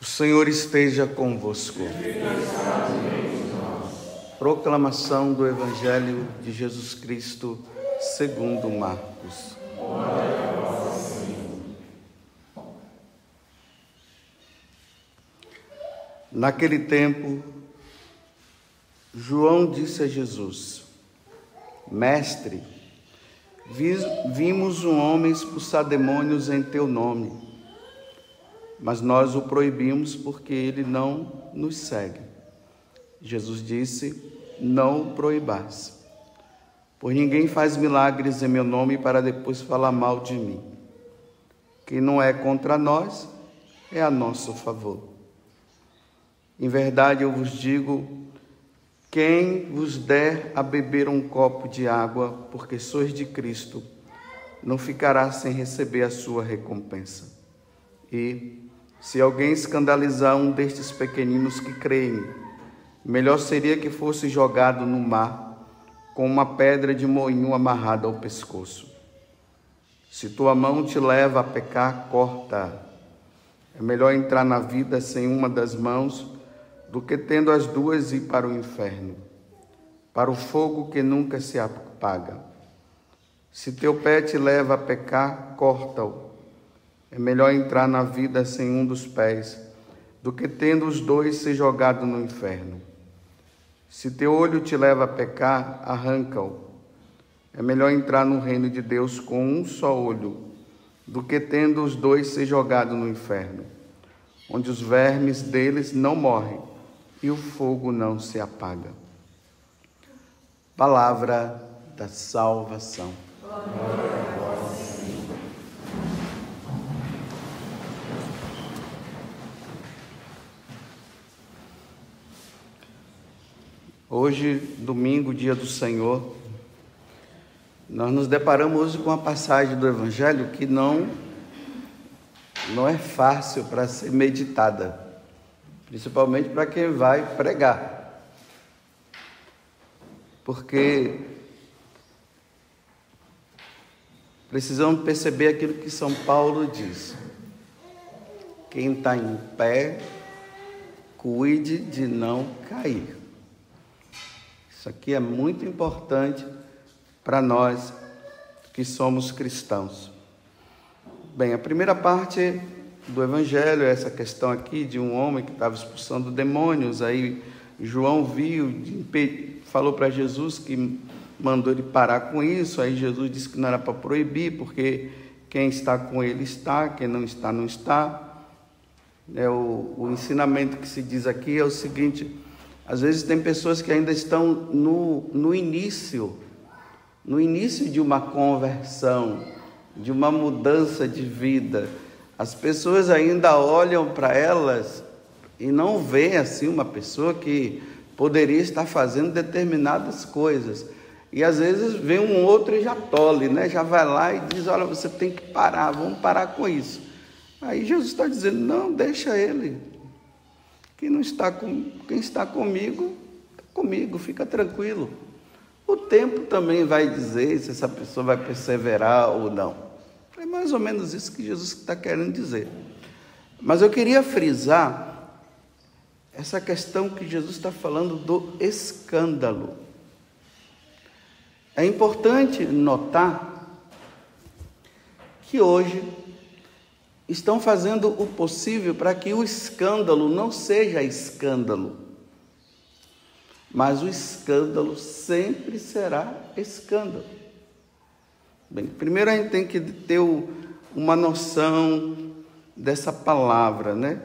O Senhor esteja convosco. Proclamação do Evangelho de Jesus Cristo, segundo Marcos. Naquele tempo, João disse a Jesus: Mestre, vimos um homem expulsar demônios em teu nome mas nós o proibimos porque ele não nos segue. Jesus disse: Não proibais, pois ninguém faz milagres em meu nome para depois falar mal de mim. Quem não é contra nós é a nosso favor. Em verdade eu vos digo: quem vos der a beber um copo de água, porque sois de Cristo, não ficará sem receber a sua recompensa. E se alguém escandalizar um destes pequeninos que creem, melhor seria que fosse jogado no mar com uma pedra de moinho amarrada ao pescoço. Se tua mão te leva a pecar, corta. É melhor entrar na vida sem uma das mãos do que tendo as duas ir para o inferno, para o fogo que nunca se apaga. Se teu pé te leva a pecar, corta-o. É melhor entrar na vida sem um dos pés do que tendo os dois ser jogado no inferno. Se teu olho te leva a pecar, arranca-o. É melhor entrar no reino de Deus com um só olho do que tendo os dois ser jogado no inferno, onde os vermes deles não morrem e o fogo não se apaga. Palavra da salvação. Glória Hoje, domingo, dia do Senhor, nós nos deparamos hoje com uma passagem do Evangelho que não, não é fácil para ser meditada, principalmente para quem vai pregar. Porque precisamos perceber aquilo que São Paulo diz. Quem está em pé, cuide de não cair. Isso aqui é muito importante para nós que somos cristãos. Bem, a primeira parte do Evangelho é essa questão aqui de um homem que estava expulsando demônios. Aí João viu, falou para Jesus que mandou ele parar com isso. Aí Jesus disse que não era para proibir, porque quem está com ele está, quem não está, não está. É, o, o ensinamento que se diz aqui é o seguinte: às vezes tem pessoas que ainda estão no, no início, no início de uma conversão, de uma mudança de vida. As pessoas ainda olham para elas e não veem assim uma pessoa que poderia estar fazendo determinadas coisas. E às vezes vem um outro e já tole, né? já vai lá e diz: Olha, você tem que parar, vamos parar com isso. Aí Jesus está dizendo: Não, deixa ele, quem não está com, quem está comigo, está comigo, fica tranquilo. O tempo também vai dizer se essa pessoa vai perseverar ou não. É mais ou menos isso que Jesus está querendo dizer. Mas eu queria frisar essa questão que Jesus está falando do escândalo. É importante notar que hoje estão fazendo o possível para que o escândalo não seja escândalo. Mas o escândalo sempre será escândalo. Bem, primeiro a gente tem que ter uma noção dessa palavra, né?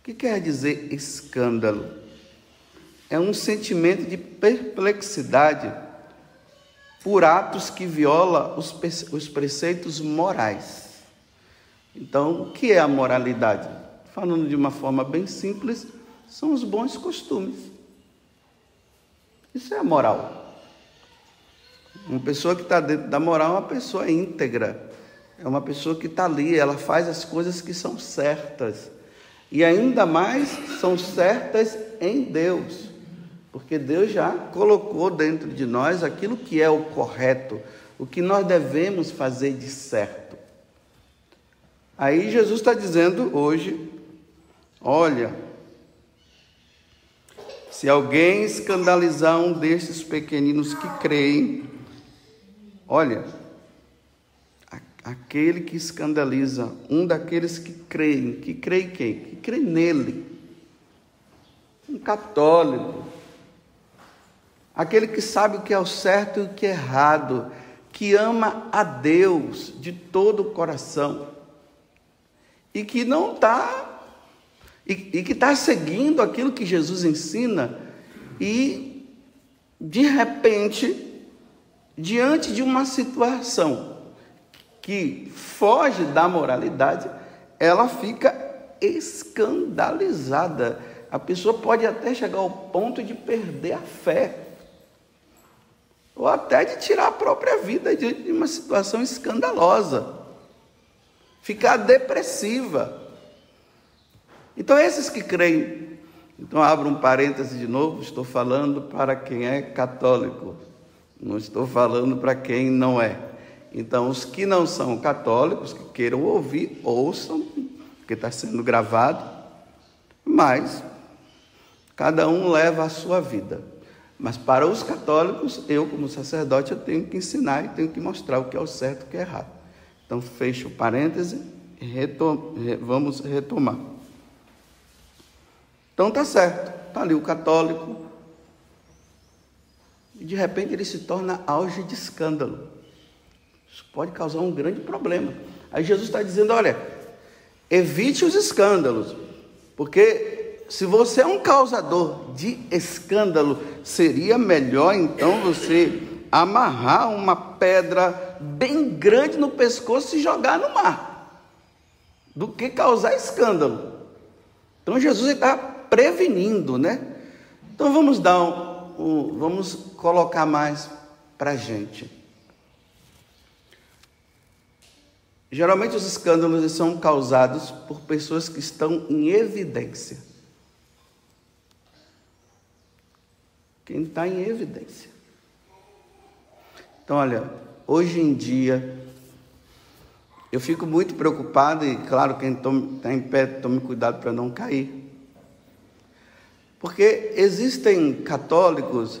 O que quer dizer escândalo? É um sentimento de perplexidade por atos que viola os, os preceitos morais. Então, o que é a moralidade? Falando de uma forma bem simples, são os bons costumes. Isso é a moral. Uma pessoa que está dentro da moral é uma pessoa íntegra. É uma pessoa que está ali, ela faz as coisas que são certas. E ainda mais são certas em Deus. Porque Deus já colocou dentro de nós aquilo que é o correto, o que nós devemos fazer de certo. Aí Jesus está dizendo hoje Olha, se alguém escandalizar um desses pequeninos que creem, olha, aquele que escandaliza um daqueles que creem, que crê quem? Que crê nele. Um católico. Aquele que sabe o que é o certo e o que é errado, que ama a Deus de todo o coração e que não está e, e que está seguindo aquilo que Jesus ensina. E, de repente, diante de uma situação que foge da moralidade, ela fica escandalizada. A pessoa pode até chegar ao ponto de perder a fé, ou até de tirar a própria vida de uma situação escandalosa, ficar depressiva. Então, esses que creem, então abro um parêntese de novo, estou falando para quem é católico, não estou falando para quem não é. Então, os que não são católicos, que queiram ouvir, ouçam, porque está sendo gravado, mas cada um leva a sua vida. Mas para os católicos, eu, como sacerdote, eu tenho que ensinar e tenho que mostrar o que é o certo e o que é errado. Então, fecho parêntese e retom vamos retomar. Então tá certo, está ali o católico, e de repente ele se torna auge de escândalo. Isso pode causar um grande problema. Aí Jesus está dizendo: olha, evite os escândalos, porque se você é um causador de escândalo, seria melhor então você amarrar uma pedra bem grande no pescoço e jogar no mar, do que causar escândalo. Então Jesus está prevenindo, né? Então vamos dar um, um vamos colocar mais para a gente. Geralmente os escândalos são causados por pessoas que estão em evidência. Quem está em evidência. Então, olha, hoje em dia, eu fico muito preocupado, e claro, quem está em pé, tome cuidado para não cair. Porque existem católicos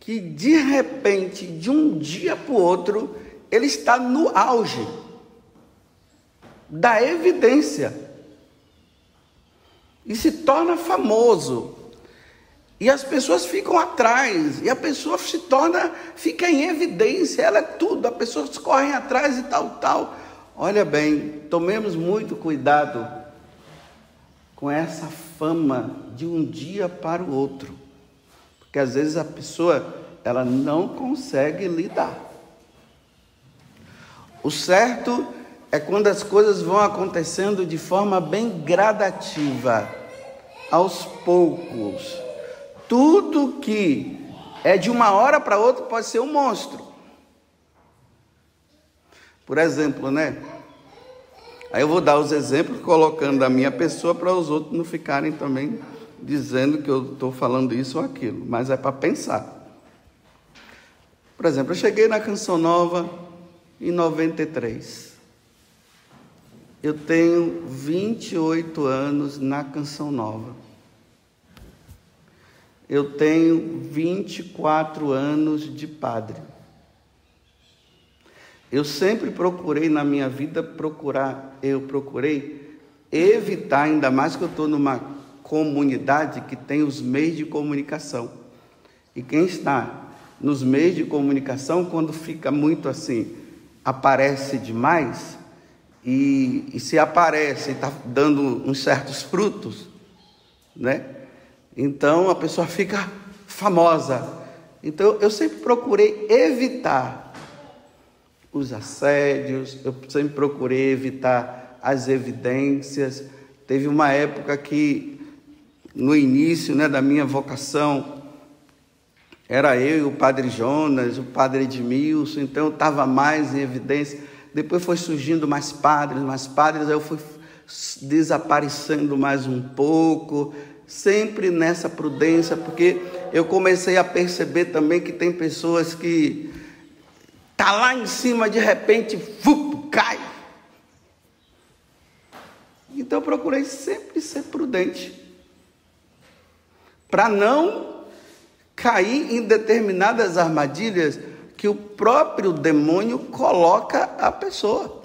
que de repente, de um dia para o outro, ele está no auge da evidência e se torna famoso. E as pessoas ficam atrás, e a pessoa se torna, fica em evidência, ela é tudo, as pessoas correm atrás e tal, tal. Olha bem, tomemos muito cuidado com essa fama de um dia para o outro. Porque às vezes a pessoa ela não consegue lidar. O certo é quando as coisas vão acontecendo de forma bem gradativa, aos poucos. Tudo que é de uma hora para outra pode ser um monstro. Por exemplo, né? Aí eu vou dar os exemplos colocando a minha pessoa para os outros não ficarem também dizendo que eu estou falando isso ou aquilo, mas é para pensar. Por exemplo, eu cheguei na Canção Nova em 93. Eu tenho 28 anos na Canção Nova. Eu tenho 24 anos de padre. Eu sempre procurei na minha vida procurar, eu procurei evitar, ainda mais que eu estou numa comunidade que tem os meios de comunicação. E quem está nos meios de comunicação, quando fica muito assim, aparece demais, e, e se aparece e está dando uns certos frutos, né? Então a pessoa fica famosa. Então eu sempre procurei evitar os assédios, eu sempre procurei evitar as evidências. Teve uma época que, no início né, da minha vocação, era eu e o padre Jonas, o padre Edmilson, então eu estava mais em evidência. Depois foi surgindo mais padres, mais padres, aí eu fui desaparecendo mais um pouco, sempre nessa prudência, porque eu comecei a perceber também que tem pessoas que Está lá em cima, de repente, fup, cai. Então eu procurei sempre ser prudente, para não cair em determinadas armadilhas que o próprio demônio coloca a pessoa.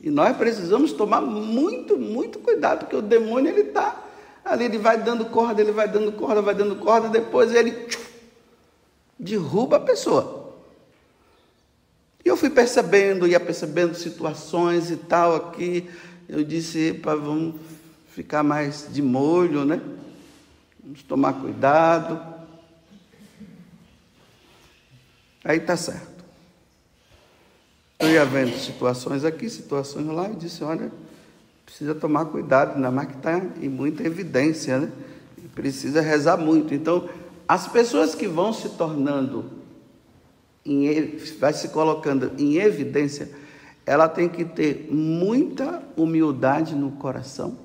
E nós precisamos tomar muito, muito cuidado, porque o demônio ele está ali, ele vai dando corda, ele vai dando corda, vai dando corda, depois ele tchum, derruba a pessoa. E eu fui percebendo, ia percebendo situações e tal aqui. Eu disse, epa, vamos ficar mais de molho, né? Vamos tomar cuidado. Aí tá certo. Eu ia vendo situações aqui, situações lá, e disse, olha, precisa tomar cuidado, ainda mais que está em muita evidência, né? Precisa rezar muito. Então, as pessoas que vão se tornando, em, vai se colocando em evidência, ela tem que ter muita humildade no coração.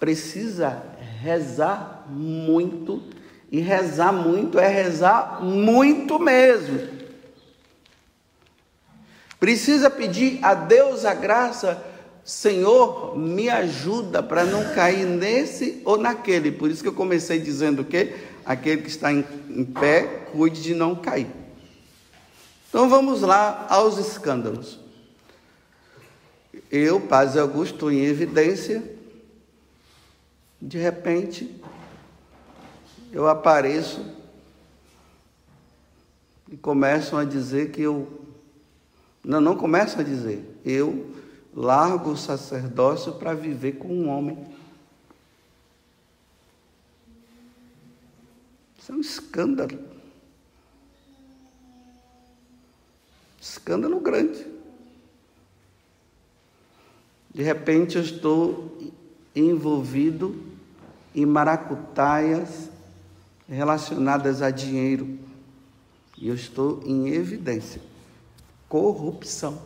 Precisa rezar muito, e rezar muito é rezar muito mesmo. Precisa pedir a Deus a graça Senhor, me ajuda para não cair nesse ou naquele. Por isso que eu comecei dizendo que aquele que está em, em pé, cuide de não cair. Então vamos lá aos escândalos. Eu, Paz Augusto, em evidência, de repente, eu apareço e começam a dizer que eu. Não, não começam a dizer. Eu largo o sacerdócio para viver com um homem. Isso é um escândalo. Escândalo grande. De repente eu estou envolvido em maracutaias relacionadas a dinheiro. E eu estou em evidência. Corrupção.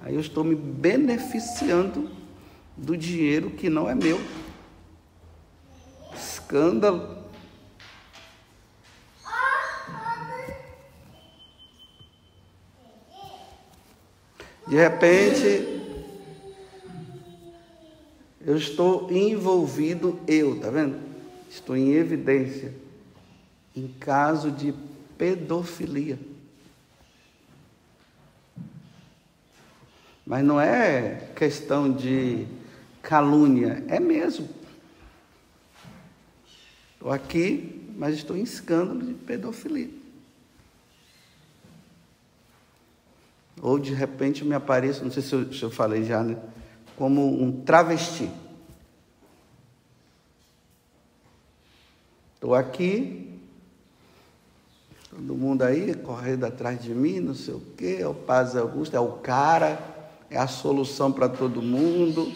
Aí eu estou me beneficiando do dinheiro que não é meu. Escândalo. De repente, eu estou envolvido, eu, tá vendo? Estou em evidência em caso de pedofilia. Mas não é questão de calúnia, é mesmo. Estou aqui, mas estou em escândalo de pedofilia. Ou de repente me apareço, não sei se eu, se eu falei já, né? Como um travesti. Estou aqui, todo mundo aí correndo atrás de mim, não sei o quê, é o Paz Augusto, é o cara é a solução para todo mundo.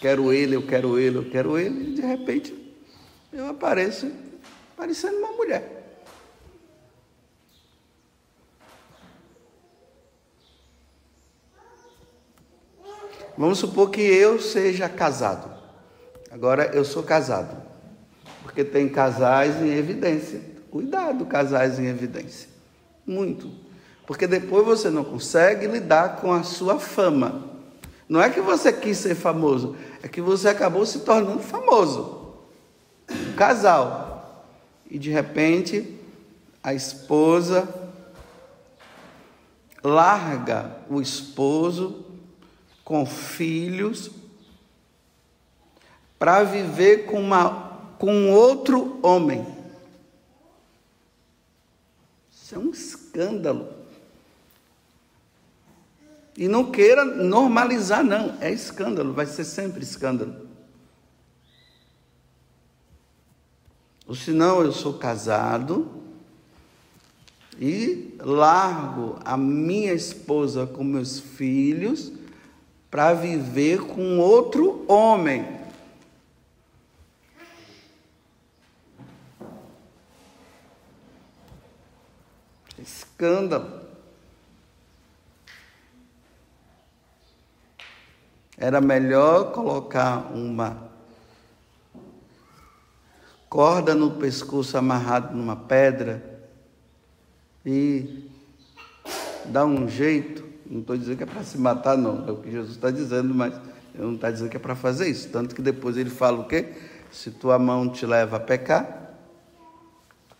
Quero ele, eu quero ele, eu quero ele, e de repente eu apareço parecendo uma mulher. Vamos supor que eu seja casado. Agora eu sou casado. Porque tem casais em evidência. Cuidado, casais em evidência. Muito porque depois você não consegue lidar com a sua fama. Não é que você quis ser famoso, é que você acabou se tornando famoso. Um casal. E de repente, a esposa larga o esposo com filhos para viver com, uma, com outro homem. Isso é um escândalo. E não queira normalizar, não. É escândalo, vai ser sempre escândalo. Ou senão eu sou casado e largo a minha esposa com meus filhos para viver com outro homem. Escândalo. Era melhor colocar uma corda no pescoço amarrado numa pedra e dá um jeito, não estou dizendo que é para se matar, não, é o que Jesus está dizendo, mas ele não está dizendo que é para fazer isso. Tanto que depois ele fala o quê? Se tua mão te leva a pecar,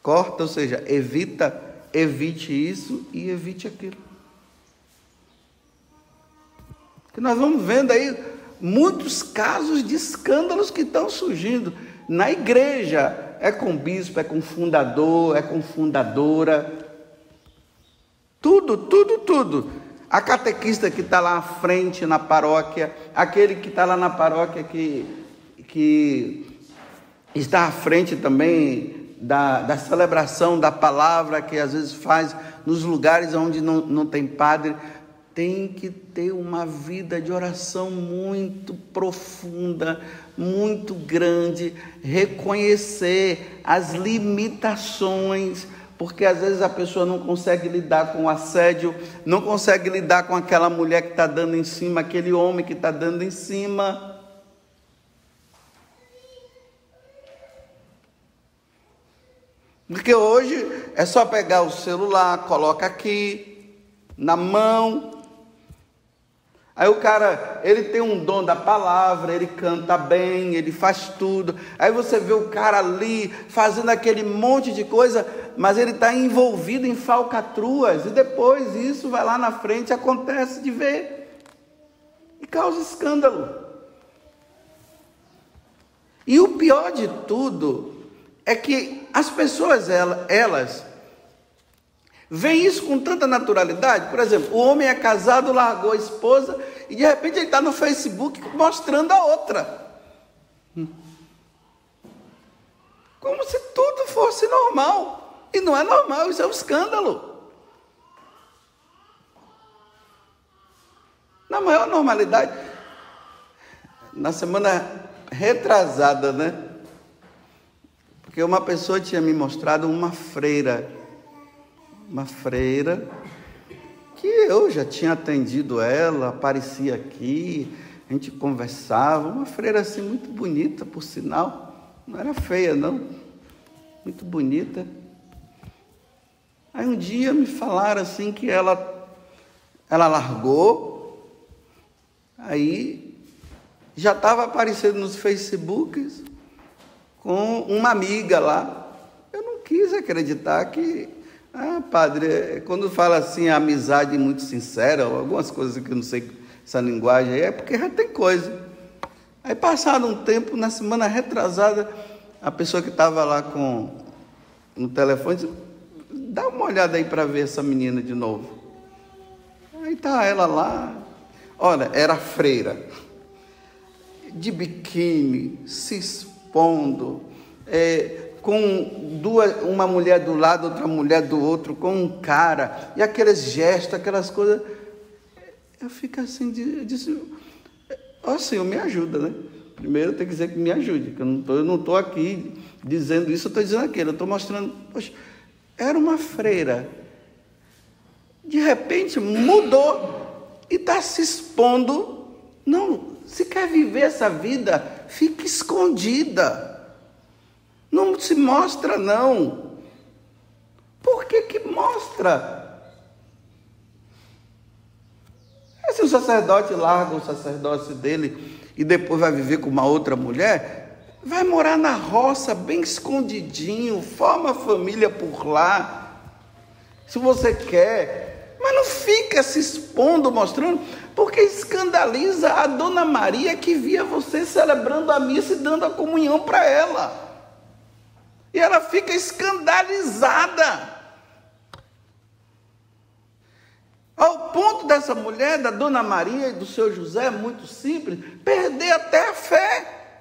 corta, ou seja, evita, evite isso e evite aquilo. Que nós vamos vendo aí muitos casos de escândalos que estão surgindo na igreja. É com bispo, é com fundador, é com fundadora. Tudo, tudo, tudo. A catequista que está lá à frente na paróquia, aquele que está lá na paróquia que, que está à frente também da, da celebração da palavra, que às vezes faz nos lugares onde não, não tem padre tem que ter uma vida de oração muito profunda, muito grande, reconhecer as limitações, porque às vezes a pessoa não consegue lidar com o assédio, não consegue lidar com aquela mulher que está dando em cima, aquele homem que está dando em cima. Porque hoje é só pegar o celular, coloca aqui na mão, Aí o cara, ele tem um dom da palavra, ele canta bem, ele faz tudo. Aí você vê o cara ali fazendo aquele monte de coisa, mas ele está envolvido em falcatruas. E depois isso vai lá na frente, acontece de ver. E causa escândalo. E o pior de tudo é que as pessoas, elas Vem isso com tanta naturalidade. Por exemplo, o homem é casado, largou a esposa e de repente ele está no Facebook mostrando a outra. Como se tudo fosse normal. E não é normal, isso é um escândalo. Na maior normalidade, na semana retrasada, né? Porque uma pessoa tinha me mostrado uma freira. Uma freira que eu já tinha atendido ela, aparecia aqui, a gente conversava, uma freira assim muito bonita, por sinal, não era feia não, muito bonita. Aí um dia me falaram assim que ela ela largou, aí já estava aparecendo nos Facebooks com uma amiga lá. Eu não quis acreditar que ah, padre, quando fala assim, amizade muito sincera, algumas coisas que eu não sei essa linguagem aí, é porque já tem coisa. Aí, passado um tempo, na semana retrasada, a pessoa que estava lá com no telefone disse, dá uma olhada aí para ver essa menina de novo. Aí tá ela lá, olha, era freira, de biquíni, se expondo, é, com duas, uma mulher do lado, outra mulher do outro, com um cara, e aqueles gestos, aquelas coisas. Eu fico assim, eu disse, ó oh, Senhor, me ajuda, né? Primeiro tem que dizer que me ajude, que eu não estou aqui dizendo isso, eu estou dizendo aquilo, eu estou mostrando, poxa, era uma freira, de repente mudou e está se expondo. Não, se quer viver essa vida, fique escondida. Não se mostra, não. Por que que mostra? se o sacerdote larga o sacerdócio dele e depois vai viver com uma outra mulher, vai morar na roça, bem escondidinho, forma família por lá, se você quer, mas não fica se expondo, mostrando, porque escandaliza a dona Maria que via você celebrando a missa e dando a comunhão para ela. E ela fica escandalizada. Ao ponto dessa mulher, da dona Maria e do seu José, muito simples, perder até a fé.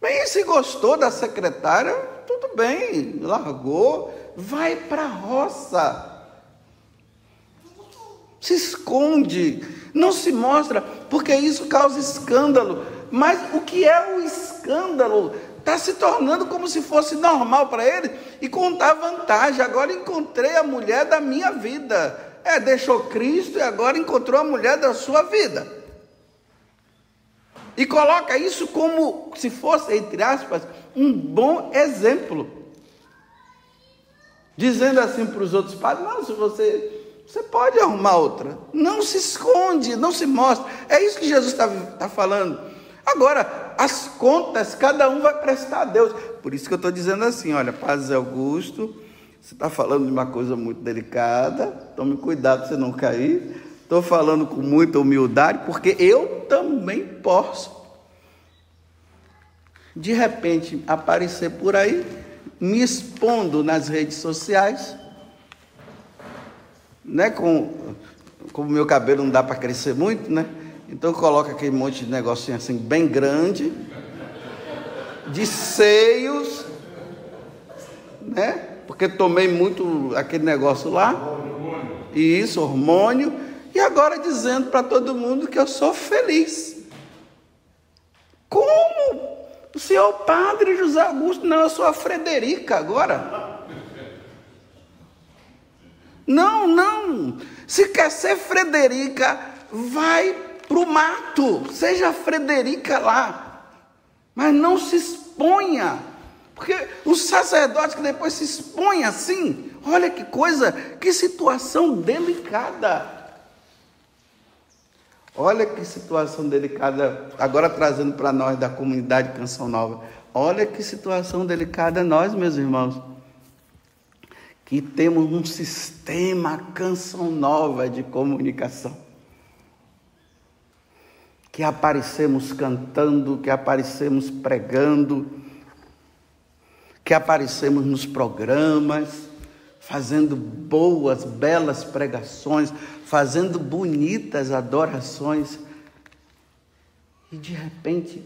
Bem, se gostou da secretária, tudo bem, largou, vai para a roça. Se esconde, não se mostra, porque isso causa escândalo. Mas o que é o escândalo? está se tornando como se fosse normal para ele e contar vantagem. Agora encontrei a mulher da minha vida. É, deixou Cristo e agora encontrou a mulher da sua vida. E coloca isso como se fosse, entre aspas, um bom exemplo. Dizendo assim para os outros padres: não, se você. Você pode arrumar outra. Não se esconde, não se mostra. É isso que Jesus está tá falando. Agora, as contas, cada um vai prestar a Deus. Por isso que eu estou dizendo assim: olha, Paz Augusto, você está falando de uma coisa muito delicada, tome cuidado para você não cair. Estou falando com muita humildade, porque eu também posso, de repente, aparecer por aí me expondo nas redes sociais, né? Com como meu cabelo não dá para crescer muito, né? Então coloca aquele monte de negocinho assim bem grande, de seios, né? Porque tomei muito aquele negócio lá. E isso, hormônio. E agora dizendo para todo mundo que eu sou feliz. Como? O senhor padre José Augusto, não, eu sou a Frederica agora. Não, não. Se quer ser Frederica, vai para o mato. Seja Frederica lá. Mas não se exponha. Porque os sacerdotes que depois se expõem assim, olha que coisa, que situação delicada. Olha que situação delicada, agora trazendo para nós da comunidade Canção Nova. Olha que situação delicada nós, meus irmãos, que temos um sistema Canção Nova de comunicação. Que aparecemos cantando, que aparecemos pregando, que aparecemos nos programas, fazendo boas, belas pregações, fazendo bonitas adorações, e de repente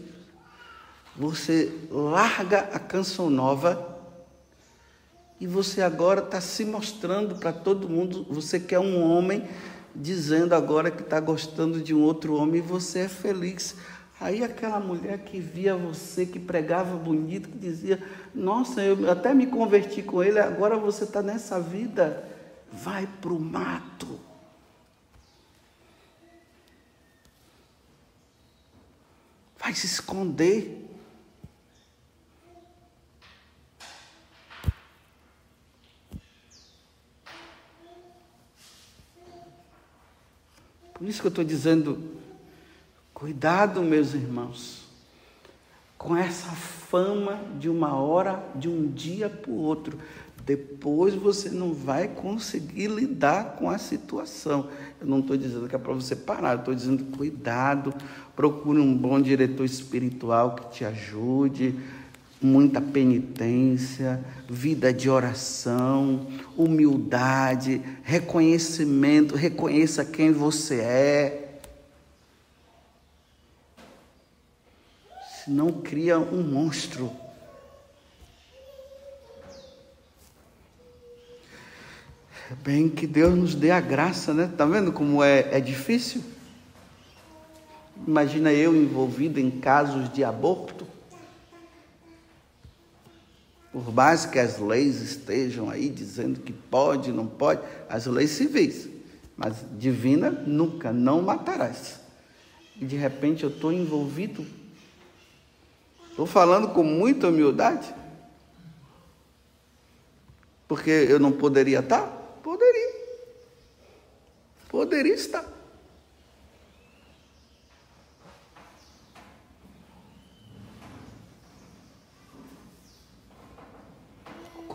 você larga a canção nova e você agora está se mostrando para todo mundo. Você quer um homem dizendo agora que está gostando de um outro homem e você é feliz. Aí aquela mulher que via você, que pregava bonito, que dizia: Nossa, eu até me converti com ele, agora você está nessa vida, vai para o mato. Vai se esconder. Por isso que eu estou dizendo, cuidado, meus irmãos, com essa fama de uma hora, de um dia para o outro. Depois você não vai conseguir lidar com a situação. Eu não estou dizendo que é para você parar, estou dizendo cuidado, procure um bom diretor espiritual que te ajude, muita penitência, vida de oração, humildade, reconhecimento, reconheça quem você é. Senão cria um monstro Bem, que Deus nos dê a graça, né? Tá vendo como é, é difícil? Imagina eu envolvido em casos de aborto. Por mais que as leis estejam aí dizendo que pode, não pode, as leis civis, mas divina nunca, não matarás. E de repente eu estou envolvido. Estou falando com muita humildade, porque eu não poderia estar. Poderia. Poderia estar.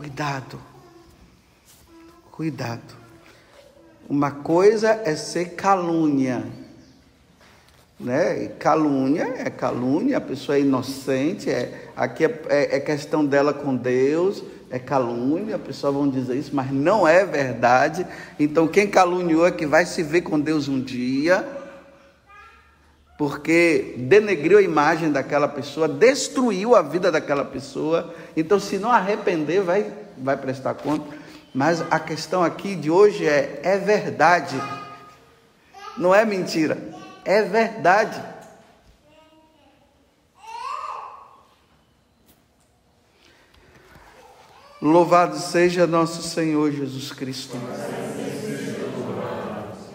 Cuidado. Cuidado. Uma coisa é ser calúnia. Né? calúnia é calúnia, a pessoa é inocente, é, aqui é, é, é questão dela com Deus é calúnia, a pessoa vão dizer isso, mas não é verdade. Então quem caluniou é que vai se ver com Deus um dia, porque denegriu a imagem daquela pessoa, destruiu a vida daquela pessoa. Então se não arrepender, vai, vai prestar conta. Mas a questão aqui de hoje é: é verdade, não é mentira, é verdade. Louvado seja nosso Senhor Jesus Cristo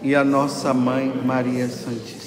e a nossa mãe Maria Santíssima.